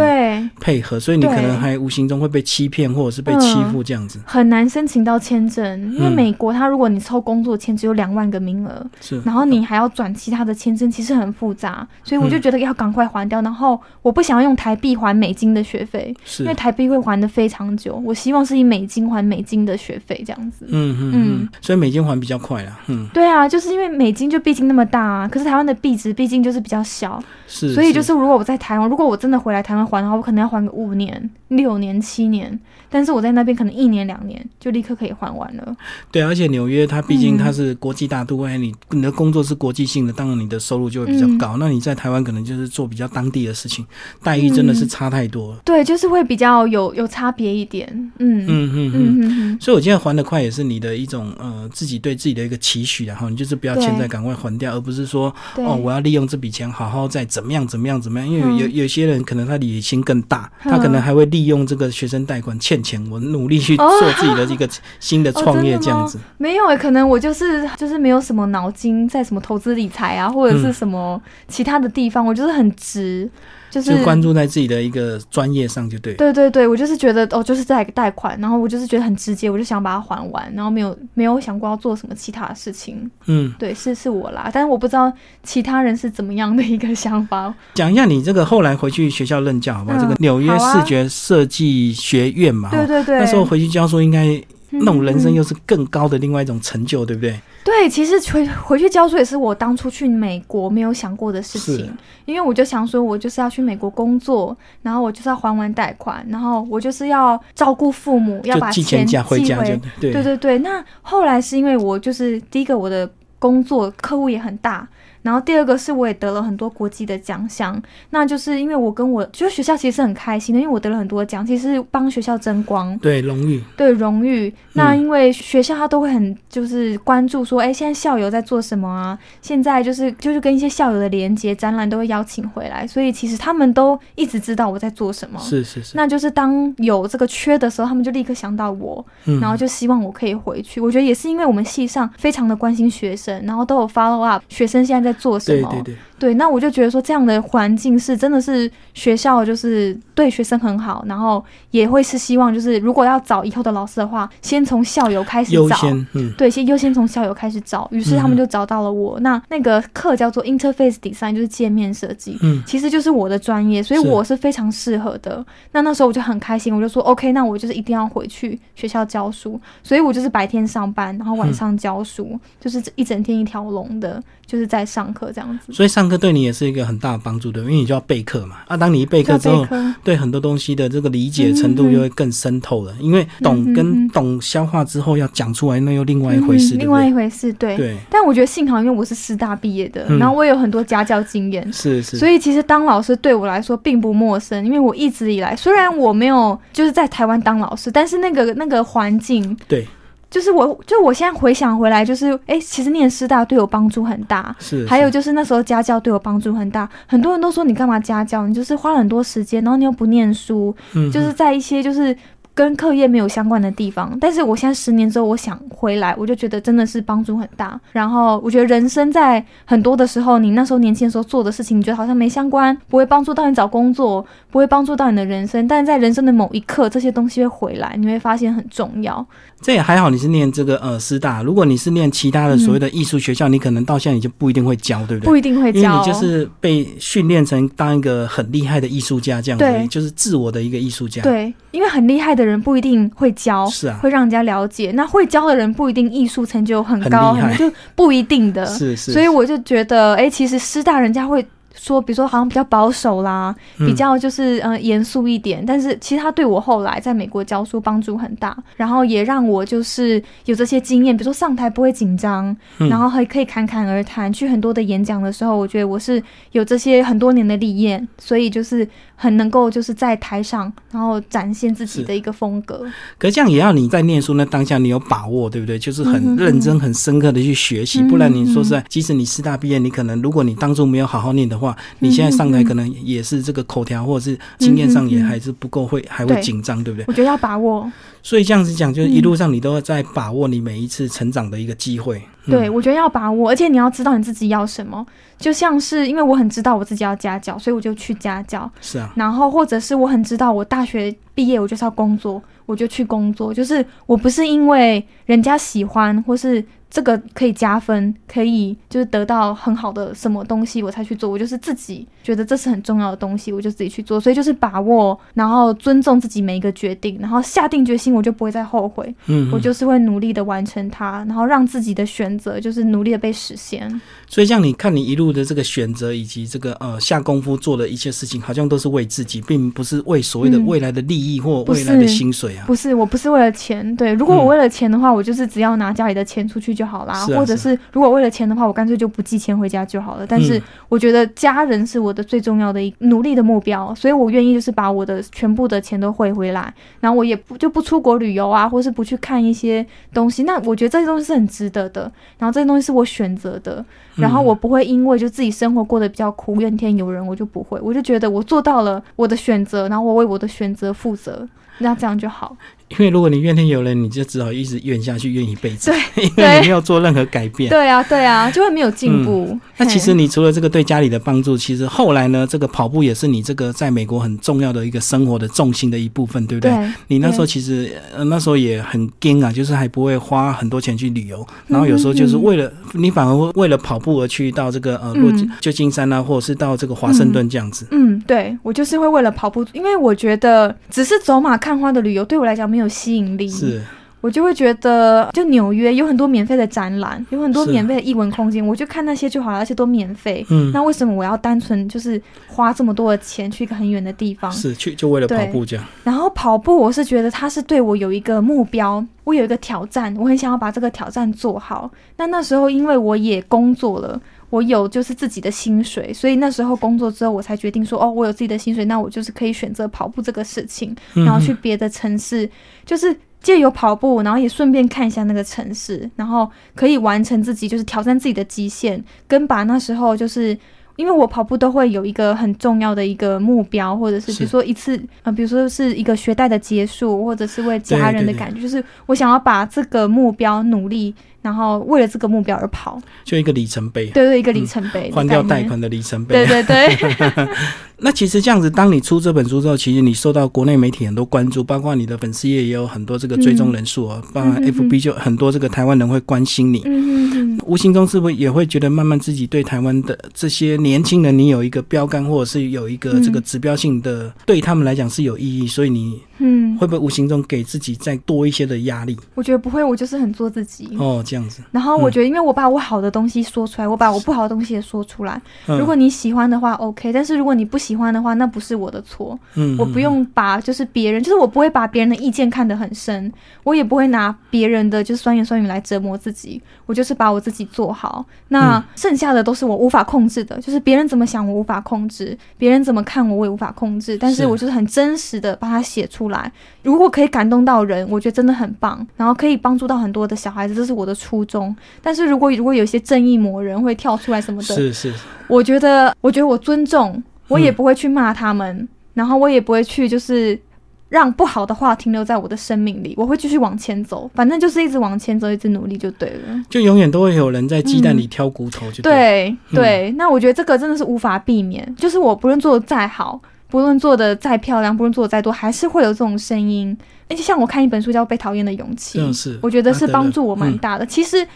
[SPEAKER 1] 配合，所以你可能还无形中会被欺骗或者是被欺负这样子。
[SPEAKER 2] 很难申请到签证，因为美国他如果你抽工作签只有两万个名额，
[SPEAKER 1] 是，
[SPEAKER 2] 然后你还要转其他的签证，其实很复杂，所以我就觉得要赶快还掉。然后我不想要用台币还。美金的学费，是因为台币会还的非常久。我希望是以美金还美金的学费，这样子。
[SPEAKER 1] 嗯嗯嗯，所以美金还比较快啊。嗯，
[SPEAKER 2] 对啊，就是因为美金就毕竟那么大啊，可是台湾的币值毕竟就是比较小，
[SPEAKER 1] 是。
[SPEAKER 2] 所以就是如果我在台湾，如果我真的回来台湾还的话，我可能要还个五年、六年、七年。但是我在那边可能一年两年就立刻可以还完了。
[SPEAKER 1] 对，而且纽约它毕竟它是国际。际大都会，你你的工作是国际性的，当然你的收入就会比较高。那你在台湾可能就是做比较当地的事情，待遇真的是差太多了。
[SPEAKER 2] 对，就是会比较有有差别一点。嗯嗯嗯
[SPEAKER 1] 嗯嗯。所以我今天还的快也是你的一种呃自己对自己的一个期许，然后你就是不要欠债，赶快还掉，而不是说哦我要利用这笔钱好好再怎么样怎么样怎么样。因为有有些人可能他野心更大，他可能还会利用这个学生贷款欠钱，我努力去做自己的一个新的创业这样子。
[SPEAKER 2] 没有诶，可能我就是就是没有什么脑筋在什么投资理财啊，或者是什么其他的地方，我就是很直。就是
[SPEAKER 1] 关注在自己的一个专业上就对。
[SPEAKER 2] 对对对，我就是觉得哦，就是在贷款，然后我就是觉得很直接，我就想把它还完，然后没有没有想过要做什么其他的事情。嗯，对，是是我啦，但是我不知道其他人是怎么样的一个想法。
[SPEAKER 1] 讲一下你这个后来回去学校任教好不好？这个纽约视觉设计学院嘛，
[SPEAKER 2] 对对对，
[SPEAKER 1] 那时候回去教书应该。那种人生又是更高的另外一种成就，对不对？
[SPEAKER 2] 对，其实回回去教书也是我当初去美国没有想过的事情，因为我就想说，我就是要去美国工作，然后我就是要还完贷款，然后我就是要照顾父母，要把钱寄回。对对对。那后来是因为我就是第一个，我的工作客户也很大。然后第二个是我也得了很多国际的奖项，那就是因为我跟我就学校其实是很开心的，因为我得了很多奖，其实是帮学校争光，
[SPEAKER 1] 对荣誉，
[SPEAKER 2] 对荣誉。那因为学校他都会很就是关注说，哎，现在校友在做什么啊？现在就是就是跟一些校友的连接展览都会邀请回来，所以其实他们都一直知道我在做什么。
[SPEAKER 1] 是是是。
[SPEAKER 2] 那就是当有这个缺的时候，他们就立刻想到我，然后就希望我可以回去。我觉得也是因为我们系上非常的关心学生，然后都有 follow up 学生现在在。做什么？
[SPEAKER 1] 对对对。
[SPEAKER 2] 对，那我就觉得说这样的环境是真的是学校就是对学生很好，然后也会是希望就是如果要找以后的老师的话，先从校友开始找，
[SPEAKER 1] 嗯，
[SPEAKER 2] 对，先优先从校友开始找。于是他们就找到了我。那那个课叫做 Interface Design，就是界面设计，嗯，其实就是我的专业，所以我是非常适合的。那那时候我就很开心，我就说 OK，那我就是一定要回去学校教书，所以我就是白天上班，然后晚上教书，就是一整天一条龙的，就是在上课这样子。
[SPEAKER 1] 所以上课。对你也是一个很大的帮助，对，因为你就要备课嘛。啊，当你一备课之后，对很多东西的这个理解程度就会更深透了。因为懂跟懂消化之后要讲出来，那又另外一回事，
[SPEAKER 2] 另外一回事。对对。但我觉得幸好，因为我是师大毕业的，然后我有很多家教经验，
[SPEAKER 1] 是是。
[SPEAKER 2] 所以其实当老师对我来说并不陌生，因为我一直以来虽然我没有就是在台湾当老师，但是那个那个环境
[SPEAKER 1] 对。
[SPEAKER 2] 就是我，就我现在回想回来，就是哎，其实念师大对我帮助很大。
[SPEAKER 1] 是，
[SPEAKER 2] 还有就是那时候家教对我帮助很大。很多人都说你干嘛家教？你就是花了很多时间，然后你又不念书，嗯就是在一些就是。跟课业没有相关的地方，但是我现在十年之后，我想回来，我就觉得真的是帮助很大。然后我觉得人生在很多的时候，你那时候年轻的时候做的事情，你觉得好像没相关，不会帮助到你找工作，不会帮助到你的人生。但是在人生的某一刻，这些东西会回来，你会发现很重要。
[SPEAKER 1] 这也还好，你是念这个呃师大。如果你是念其他的所谓的艺术学校，你可能到现在你就不一定会教，对不对？
[SPEAKER 2] 不一定会教，
[SPEAKER 1] 因为你就是被训练成当一个很厉害的艺术家这样子，就是自我的一个艺术家。
[SPEAKER 2] 对，因为很厉害的人不一定会教，
[SPEAKER 1] 是啊，
[SPEAKER 2] 会让人家了解。那会教的人不一定艺术成就很高，就不一定的。
[SPEAKER 1] 是是。
[SPEAKER 2] 所以我就觉得，哎，其实师大人家会。说，比如说好像比较保守啦，比较就是呃严肃一点，但是其实他对我后来在美国教书帮助很大，然后也让我就是有这些经验，比如说上台不会紧张，然后还可以侃侃而谈，去很多的演讲的时候，我觉得我是有这些很多年的历练，所以就是很能够就是在台上，然后展现自己的一个风格。
[SPEAKER 1] 可是这样也要你在念书那当下你有把握，对不对？就是很认真、很深刻的去学习，不然你说实在，即使你师大毕业，你可能如果你当初没有好好念的话。话，你现在上台可能也是这个口条或者是经验上也还是不够会，还会紧张，对不对？
[SPEAKER 2] 我觉得要把握。
[SPEAKER 1] 所以这样子讲，就是一路上你都在把握你每一次成长的一个机会。
[SPEAKER 2] 对，我觉得要把握，而且你要知道你自己要什么。就像是因为我很知道我自己要家教，所以我就去家教。
[SPEAKER 1] 是啊。
[SPEAKER 2] 然后或者是我很知道我大学毕业我就是要工作，我就去工作。就是我不是因为人家喜欢或是。这个可以加分，可以就是得到很好的什么东西，我才去做。我就是自己觉得这是很重要的东西，我就自己去做。所以就是把握，然后尊重自己每一个决定，然后下定决心，我就不会再后悔。嗯，我就是会努力的完成它，然后让自己的选择就是努力的被实现。
[SPEAKER 1] 所以像你看，你一路的这个选择以及这个呃下功夫做的一切事情，好像都是为自己，并不是为所谓的未来的利益或未来的薪水啊。
[SPEAKER 2] 不是，我不是为了钱。对，如果我为了钱的话，我就是只要拿家里的钱出去就。好啦，或者是如果为了钱的话，我干脆就不寄钱回家就好了。但是我觉得家人是我的最重要的一努力的目标，所以我愿意就是把我的全部的钱都汇回来，然后我也不就不出国旅游啊，或是不去看一些东西。那我觉得这些东西是很值得的，然后这些东西是我选择的，然后我不会因为就自己生活过得比较苦，怨天尤人，我就不会，我就觉得我做到了我的选择，然后我为我的选择负责，那这样就好。
[SPEAKER 1] 因为如果你怨天尤人，你就只好一直怨下去，怨一辈子。
[SPEAKER 2] 对，
[SPEAKER 1] 因为你没有做任何改变。
[SPEAKER 2] 对啊，对啊，就会没有进步。
[SPEAKER 1] 那其实你除了这个对家里的帮助，其实后来呢，这个跑步也是你这个在美国很重要的一个生活的重心的一部分，对不对？你那时候其实那时候也很惊啊，就是还不会花很多钱去旅游，然后有时候就是为了你反而为了跑步而去到这个呃洛旧金山啊，或者是到这个华盛顿这样子。
[SPEAKER 2] 嗯，对我就是会为了跑步，因为我觉得只是走马看花的旅游对我来讲没有吸引力。
[SPEAKER 1] 是，
[SPEAKER 2] 我就会觉得，就纽约有很多免费的展览，有很多免费的艺文空间，我就看那些就好了，而且都免费。嗯，那为什么我要单纯就是花这么多的钱去一个很远的地方？
[SPEAKER 1] 是去就为了跑步这样。
[SPEAKER 2] 然后跑步，我是觉得它是对我有一个目标，我有一个挑战，我很想要把这个挑战做好。那那时候因为我也工作了。我有就是自己的薪水，所以那时候工作之后，我才决定说，哦，我有自己的薪水，那我就是可以选择跑步这个事情，然后去别的城市，就是借由跑步，然后也顺便看一下那个城市，然后可以完成自己就是挑战自己的极限，跟把那时候就是因为我跑步都会有一个很重要的一个目标，或者是比如说一次呃，比如说是一个学贷的结束，或者是为家人的感觉，就是我想要把这个目标努力。然后为了这个目标而跑，
[SPEAKER 1] 就一个里程碑。
[SPEAKER 2] 对对，一个里程碑，
[SPEAKER 1] 还掉贷款的里程碑。
[SPEAKER 2] 对对对。
[SPEAKER 1] 那其实这样子，当你出这本书之后，其实你受到国内媒体很多关注，包括你的粉丝页也有很多这个追踪人数啊，包括 FB 就很多这个台湾人会关心你。嗯嗯无形中是不是也会觉得慢慢自己对台湾的这些年轻人，你有一个标杆，或者是有一个这个指标性的，对他们来讲是有意义，所以你嗯会不会无形中给自己再多一些的压力？
[SPEAKER 2] 我觉得不会，我就是很做自己。
[SPEAKER 1] 哦，这样子。
[SPEAKER 2] 然后我觉得，因为我把我好的东西说出来，我把我不好的东西也说出来。如果你喜欢的话，OK；但是如果你不喜欢的话，那不是我的错。嗯，我不用把就是别人，就是我不会把别人的意见看得很深，我也不会拿别人的就是酸言酸语来折磨自己。我就是把我自己做好，那剩下的都是我无法控制的，就是别人怎么想我无法控制，别人怎么看我我也无法控制。但是我就是很真实的把它写出来。如果可以感动到人，我觉得真的很棒。然后可以帮助到很多的小孩子，这是我的初衷。但是如果如果有一些正义魔人会跳出来什么的，
[SPEAKER 1] 是是，
[SPEAKER 2] 我觉得我觉得我尊重，我也不会去骂他们，然后我也不会去就是。让不好的话停留在我的生命里，我会继续往前走，反正就是一直往前走，一直努力就对了。
[SPEAKER 1] 就永远都会有人在鸡蛋里挑骨头，就
[SPEAKER 2] 对对。那我觉得这个真的是无法避免，就是我不论做的再好，不论做的再漂亮，不论做的再多，还是会有这种声音。而且像我看一本书叫《被讨厌的勇气》，
[SPEAKER 1] 是
[SPEAKER 2] 我觉得是帮助我蛮大的。其实。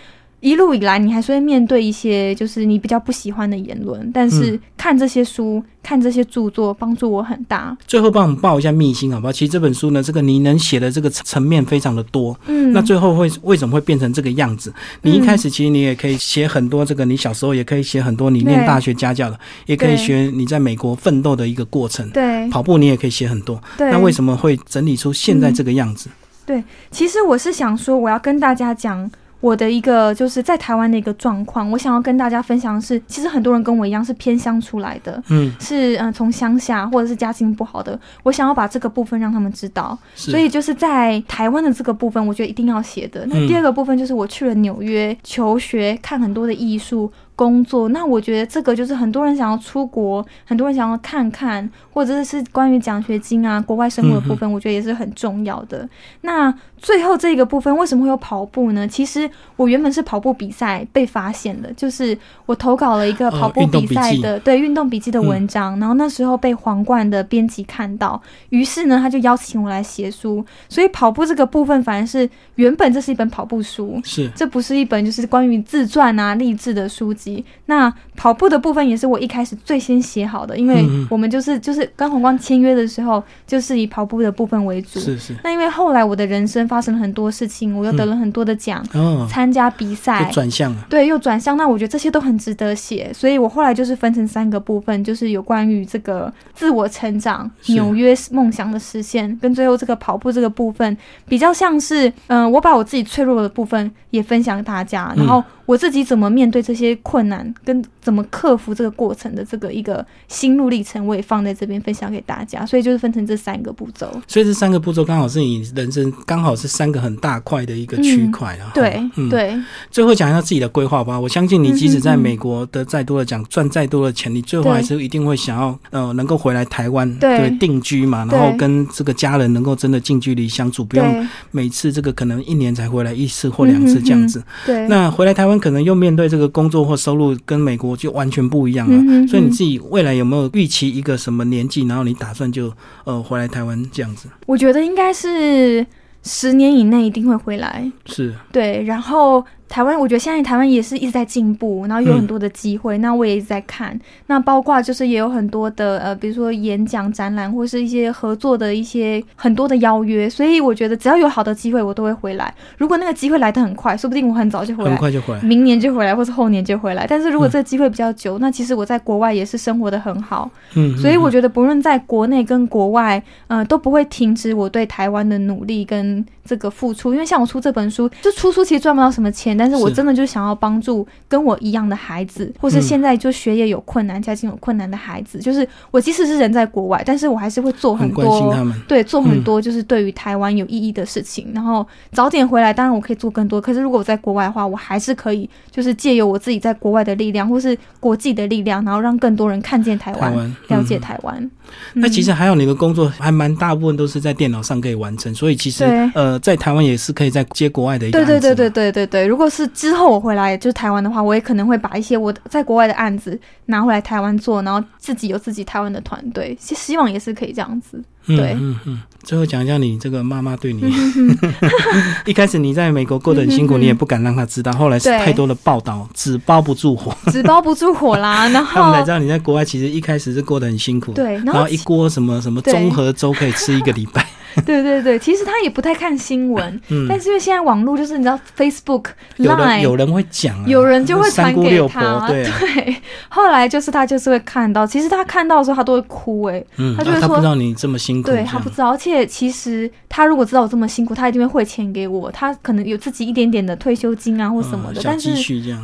[SPEAKER 2] 一路以来，你还是会面对一些就是你比较不喜欢的言论，但是看这些书、看这些著作，帮助我很大。
[SPEAKER 1] 最后帮我们报一下秘辛好不好？其实这本书呢，这个你能写的这个层面非常的多。嗯，那最后会为什么会变成这个样子？你一开始其实你也可以写很多这个，你小时候也可以写很多，你念大学家教的，也可以学你在美国奋斗的一个过程。
[SPEAKER 2] 对，
[SPEAKER 1] 跑步你也可以写很多。对，那为什么会整理出现在这个样子？
[SPEAKER 2] 对，其实我是想说，我要跟大家讲。我的一个就是在台湾的一个状况，我想要跟大家分享的是，其实很多人跟我一样是偏乡出来的，嗯，是嗯从乡下或者是家境不好的，我想要把这个部分让他们知道，所以就是在台湾的这个部分，我觉得一定要写的。那第二个部分就是我去了纽约求学，看很多的艺术。工作，那我觉得这个就是很多人想要出国，很多人想要看看，或者是关于奖学金啊、国外生活的部分，我觉得也是很重要的。那最后这个部分为什么会有跑步呢？其实我原本是跑步比赛被发现的，就是我投稿了一个跑步比赛的对运动笔记的文章，然后那时候被皇冠的编辑看到，于是呢他就邀请我来写书。所以跑步这个部分反而是原本这是一本跑步书，
[SPEAKER 1] 是
[SPEAKER 2] 这不是一本就是关于自传啊励志的书籍。系。那跑步的部分也是我一开始最先写好的，因为我们就是就是跟红光签约的时候，就是以跑步的部分为主。
[SPEAKER 1] 是是。
[SPEAKER 2] 那因为后来我的人生发生了很多事情，我又得了很多的奖，参加比赛，
[SPEAKER 1] 转向了。
[SPEAKER 2] 对，又转向。那我觉得这些都很值得写，所以我后来就是分成三个部分，就是有关于这个自我成长、纽约梦想的实现，跟最后这个跑步这个部分，比较像是，嗯，我把我自己脆弱的部分也分享给大家，然后。我自己怎么面对这些困难，跟怎么克服这个过程的这个一个心路历程，我也放在这边分享给大家。所以就是分成这三个步骤。
[SPEAKER 1] 所以这三个步骤刚好是你人生刚好是三个很大块的一个区块啊。
[SPEAKER 2] 对，嗯对。
[SPEAKER 1] 最后讲一下自己的规划吧。我相信你即使在美国的再多的奖，赚再多的钱，你最后还是一定会想要呃能够回来台湾对定居嘛，然后跟这个家人能够真的近距离相处，不用每次这个可能一年才回来一次或两次这样子。
[SPEAKER 2] 对。
[SPEAKER 1] 那回来台湾。可能又面对这个工作或收入跟美国就完全不一样了，所以你自己未来有没有预期一个什么年纪，然后你打算就呃回来台湾这样子？
[SPEAKER 2] 我觉得应该是十年以内一定会回来，
[SPEAKER 1] 是
[SPEAKER 2] 对，然后。台湾，我觉得现在台湾也是一直在进步，然后有很多的机会。那我也一直在看，那包括就是也有很多的呃，比如说演讲、展览，或是一些合作的一些很多的邀约。所以我觉得只要有好的机会，我都会回来。如果那个机会来得很快，说不定我很早就回来，
[SPEAKER 1] 很快就回来，
[SPEAKER 2] 明年就回来，或是后年就回来。但是如果这个机会比较久，那其实我在国外也是生活的很好。嗯，所以我觉得不论在国内跟国外，呃，都不会停止我对台湾的努力跟这个付出。因为像我出这本书，就出书其实赚不到什么钱。但是我真的就想要帮助跟我一样的孩子，或是现在就学业有困难、家境有困难的孩子。就是我即使是人在国外，但是我还是会做很多，对，做很多就是对于台湾有意义的事情。然后早点回来，当然我可以做更多。可是如果我在国外的话，我还是可以，就是借由我自己在国外的力量，或是国际的力量，然后让更多人看见台湾，了解台湾。
[SPEAKER 1] 那其实还有你的工作还蛮大部分都是在电脑上可以完成，所以其实呃，在台湾也是可以在接国外的一个
[SPEAKER 2] 对对对对对对对。如果是之后我回来就是台湾的话，我也可能会把一些我在国外的案子拿回来台湾做，然后自己有自己台湾的团队，希希望也是可以这样子。对，嗯
[SPEAKER 1] 嗯。最后讲一下你这个妈妈对你，一开始你在美国过得很辛苦，你也不敢让她知道，后来是太多的报道，纸包不住火，
[SPEAKER 2] 纸包不住火啦。然后
[SPEAKER 1] 他们才知道你在国外其实一开始是过得很辛苦，
[SPEAKER 2] 对，
[SPEAKER 1] 然后一锅什么什么综合粥可以吃一个礼拜。
[SPEAKER 2] 对对对，其实他也不太看新闻，但是因为现在网络就是你知道，Facebook、Line
[SPEAKER 1] 有人会讲，
[SPEAKER 2] 有人就会传给他，
[SPEAKER 1] 对。
[SPEAKER 2] 后来就是他就是会看到，其实他看到的时候他都会哭，哎，他就会说
[SPEAKER 1] 他不知道你这么辛苦，
[SPEAKER 2] 对他不知道。而且其实他如果知道我这么辛苦，他一定会汇钱给我，他可能有自己一点点的退休金啊或什么的，但是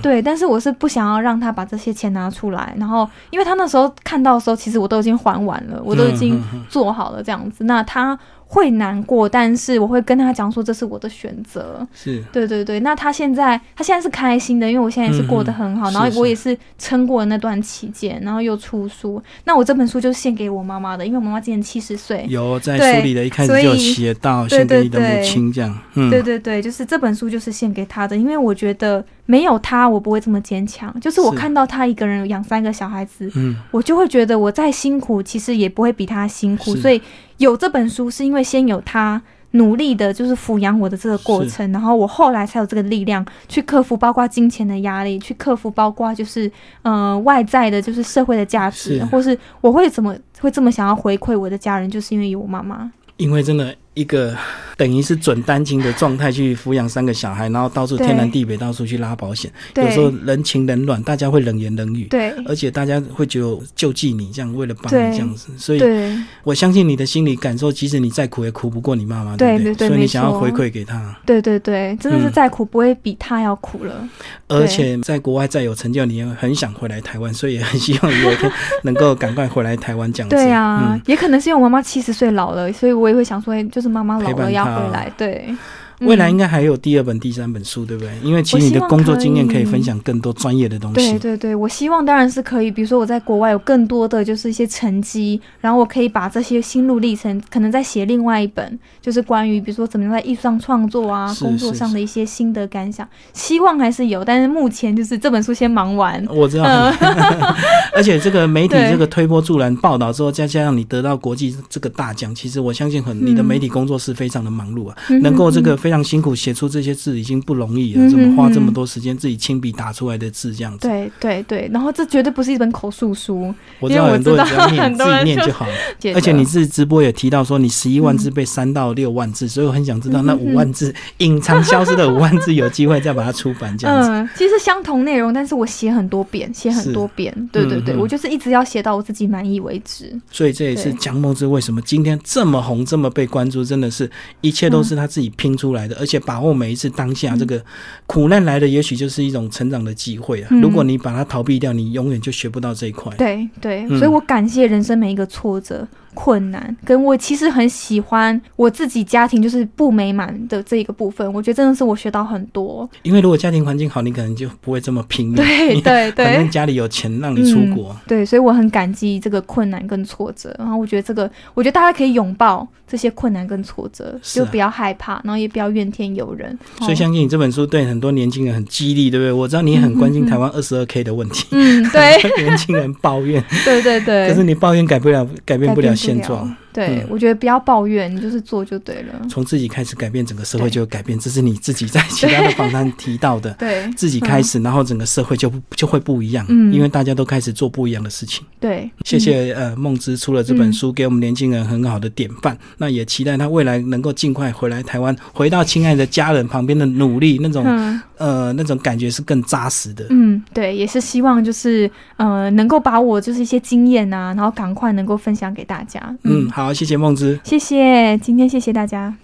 [SPEAKER 2] 对，但是我是不想要让他把这些钱拿出来，然后因为他那时候看到的时候，其实我都已经还完了，我都已经做好了这样子，那他。会难过，但是我会跟他讲说这是我的选择。
[SPEAKER 1] 是
[SPEAKER 2] 对对对，那他现在他现在是开心的，因为我现在也是过得很好，然后我也是撑过了那段期间，然后又出书。那我这本书就是献给我妈妈的，因为我妈妈今年七十岁。
[SPEAKER 1] 有在书里的一开始就写到献给你的母亲这样。
[SPEAKER 2] 嗯，对对对，就是这本书就是献给她的，因为我觉得没有他我不会这么坚强。就是我看到他一个人养三个小孩子，嗯，我就会觉得我再辛苦其实也不会比他辛苦，所以。有这本书是因为先有他努力的，就是抚养我的这个过程，然后我后来才有这个力量去克服，包括金钱的压力，去克服包括就是呃外在的，就是社会的价值，或是我会怎么会这么想要回馈我的家人，就是因为有我妈妈。
[SPEAKER 1] 因为真的。一个等于是准单亲的状态去抚养三个小孩，然后到处天南地北，到处去拉保险。有时候人情冷暖，大家会冷言冷语。
[SPEAKER 2] 对，
[SPEAKER 1] 而且大家会觉得救济你，这样为了帮你这样子。所以我相信你的心理感受，即使你再苦，也苦不过你妈妈，对不对？所以你想要回馈给她。
[SPEAKER 2] 对对对，真的是再苦不会比她要苦了。
[SPEAKER 1] 而且在国外再有成就，你也很想回来台湾，所以也很希望有一天能够赶快回来台湾这样子。
[SPEAKER 2] 对啊，也可能是因为我妈妈七十岁老了，所以我也会想说，就。是妈妈老了要回来，对。
[SPEAKER 1] 未来应该还有第二本、第三本书，对不对？因为其实你的工作经验可以分享更多专业的东
[SPEAKER 2] 西。对对对，我希望当然是可以。比如说我在国外有更多的就是一些成绩，然后我可以把这些心路历程，可能再写另外一本，就是关于比如说怎么样在艺术上创作啊，工作上的一些心得感想。希望还是有，但是目前就是这本书先忙完。
[SPEAKER 1] 我知道，而且这个媒体这个推波助澜报道之后，再加上你得到国际这个大奖，其实我相信很你的媒体工作是非常的忙碌啊，能够这个。非常辛苦写出这些字已经不容易了，怎么花这么多时间自己亲笔打出来的字这样子？
[SPEAKER 2] 对对对，然后这绝对不是一本口述书，
[SPEAKER 1] 我知道很多人只要念自己念就好了。而且你自己直播也提到说你十一万字被删到六万字，所以我很想知道那五万字隐藏消失的五万字有机会再把它出版这样子。
[SPEAKER 2] 嗯，其实相同内容，但是我写很多遍，写很多遍。对对对，我就是一直要写到我自己满意为止。
[SPEAKER 1] 所以这也是蒋梦之为什么今天这么红、这么被关注，真的是一切都是他自己拼出来的，而且把握每一次当下这个苦难来的，也许就是一种成长的机会啊！如果你把它逃避掉，你永远就学不到这一块。
[SPEAKER 2] 对对，所以我感谢人生每一个挫折。困难，跟我其实很喜欢我自己家庭就是不美满的这一个部分，我觉得真的是我学到很多。
[SPEAKER 1] 因为如果家庭环境好，你可能就不会这么 拼命。
[SPEAKER 2] 对对对，
[SPEAKER 1] 反正家里有钱让你出国。
[SPEAKER 2] 对，所以我很感激这个困难跟挫折。然后我觉得这个，我觉得大家可以拥抱这些困难跟挫折，就不要害怕，然后也不要怨天尤人。
[SPEAKER 1] 所以相信你这本书对很多年轻人很激励，对不对？我知道你很关心台湾二十二 K 的问题。
[SPEAKER 2] 嗯，对，
[SPEAKER 1] 年轻人抱怨。
[SPEAKER 2] 对对对。
[SPEAKER 1] 可是你抱怨改不了，改变不了现状。
[SPEAKER 2] 对，我觉得不要抱怨，你就是做就对了。
[SPEAKER 1] 从自己开始改变，整个社会就有改变。这是你自己在其他的访谈提到的。
[SPEAKER 2] 对，
[SPEAKER 1] 自己开始，然后整个社会就就会不一样。嗯，因为大家都开始做不一样的事情。
[SPEAKER 2] 对，
[SPEAKER 1] 谢谢呃梦之出了这本书，给我们年轻人很好的典范。那也期待他未来能够尽快回来台湾，回到亲爱的家人旁边的努力那种呃那种感觉是更扎实的。
[SPEAKER 2] 嗯，对，也是希望就是呃能够把我就是一些经验啊，然后赶快能够分享给大家。
[SPEAKER 1] 嗯，好。好，谢谢梦之，
[SPEAKER 2] 谢谢，今天谢谢大家。